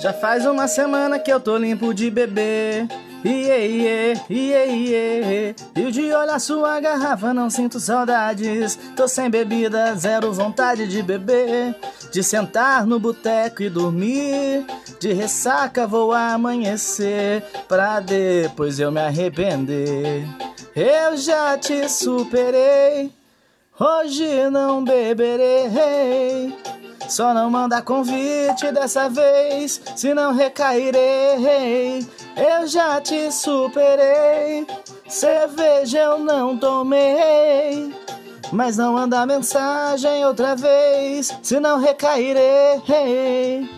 Já faz uma semana que eu tô limpo de beber. Iê, iê, iê, iê. E de olhar sua garrafa não sinto saudades. Tô sem bebida, zero vontade de beber. De sentar no boteco e dormir. De ressaca vou amanhecer. Pra depois eu me arrepender. Eu já te superei. Hoje não beberei. Só não manda convite dessa vez, se não recairei. Eu já te superei, cerveja eu não tomei. Mas não manda mensagem outra vez, se não recairei.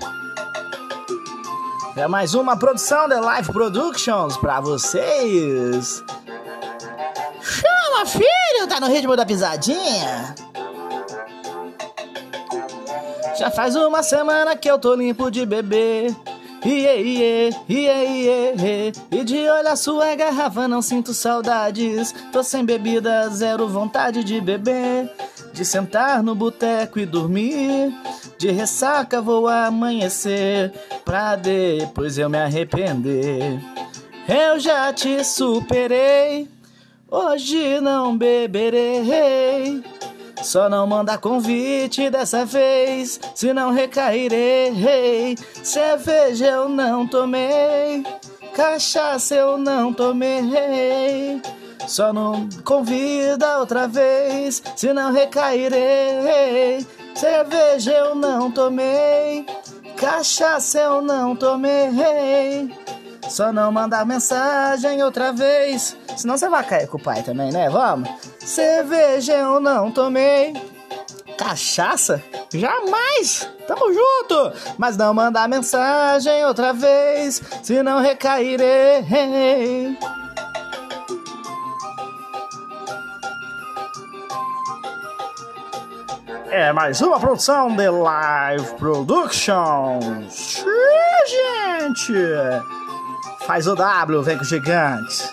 É mais uma produção da Live Productions pra vocês. Chama, filho! Tá no ritmo da pisadinha? Já faz uma semana que eu tô limpo de beber. Iê, iê, iê, iê, E de olhar sua garrafa não sinto saudades. Tô sem bebida, zero vontade de beber. De sentar no boteco e dormir. De ressaca vou amanhecer. Pra depois eu me arrepender. Eu já te superei. Hoje não beberei. Só não manda convite dessa vez, se não recairei. Cerveja eu não tomei, cachaça eu não tomei. Só não convida outra vez, se não recairei. Cerveja eu não tomei, cachaça eu não tomei. Só não mandar mensagem outra vez. Senão você vai cair com o pai também, né? Vamos? Cerveja eu não tomei. Cachaça? Jamais! Tamo junto! Mas não mandar mensagem outra vez, senão recairei. É mais uma produção de Live Productions. gente! Faz o W, vem com o gigante.